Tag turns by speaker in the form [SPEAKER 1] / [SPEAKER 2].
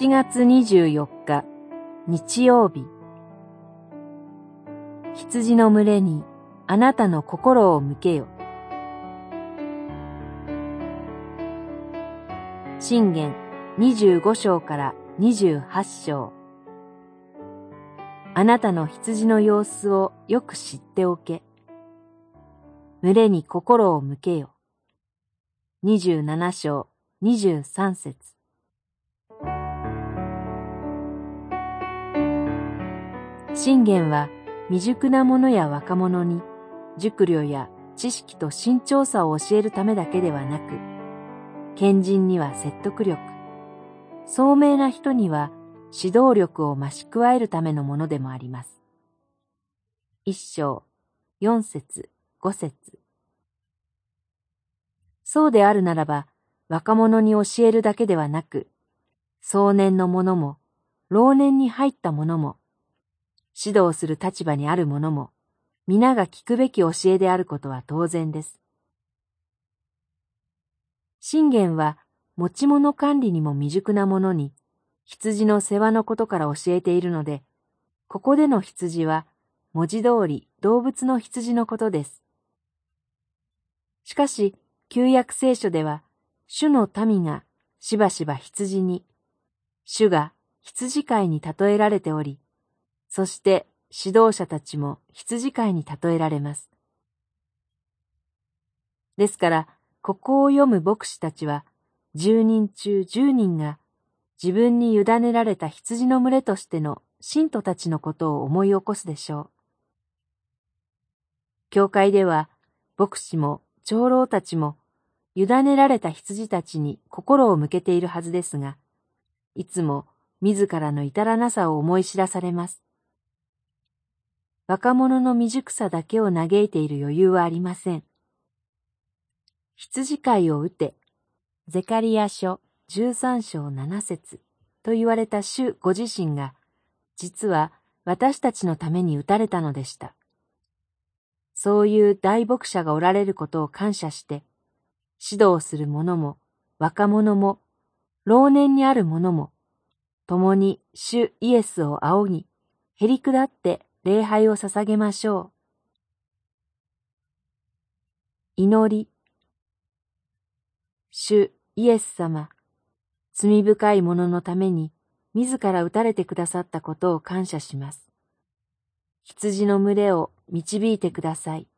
[SPEAKER 1] 7月24日日曜日羊の群れにあなたの心を向けよ信玄25章から28章あなたの羊の様子をよく知っておけ。群れに心を向けよ。27章23節信玄は未熟な者や若者に熟慮や知識と慎重さを教えるためだけではなく、賢人には説得力、聡明な人には指導力を増し加えるためのものでもあります。一章、四節、五節。そうであるならば、若者に教えるだけではなく、壮年の者も、老年に入った者も、指導する立場にある者も、皆が聞くべき教えであることは当然です。信玄は持ち物管理にも未熟な者に、羊の世話のことから教えているので、ここでの羊は文字通り動物の羊のことです。しかし、旧約聖書では、主の民がしばしば羊に、主が羊飼いに例えられており、そして指導者たちも羊飼いに例えられます。ですから、ここを読む牧師たちは、十人中十人が自分に委ねられた羊の群れとしての信徒たちのことを思い起こすでしょう。教会では、牧師も長老たちも、委ねられた羊たちに心を向けているはずですが、いつも自らの至らなさを思い知らされます。若者の未熟さだけを嘆いている余裕はありません。羊飼いを打て、ゼカリア書13章7節と言われた主ご自身が、実は私たちのために打たれたのでした。そういう大牧者がおられることを感謝して、指導する者も若者も老年にある者も、共に主イエスを仰ぎ、へり下って礼拝を捧げましょう。祈り。主イエス様、罪深い者のために自ら打たれてくださったことを感謝します。羊の群れを導いてください。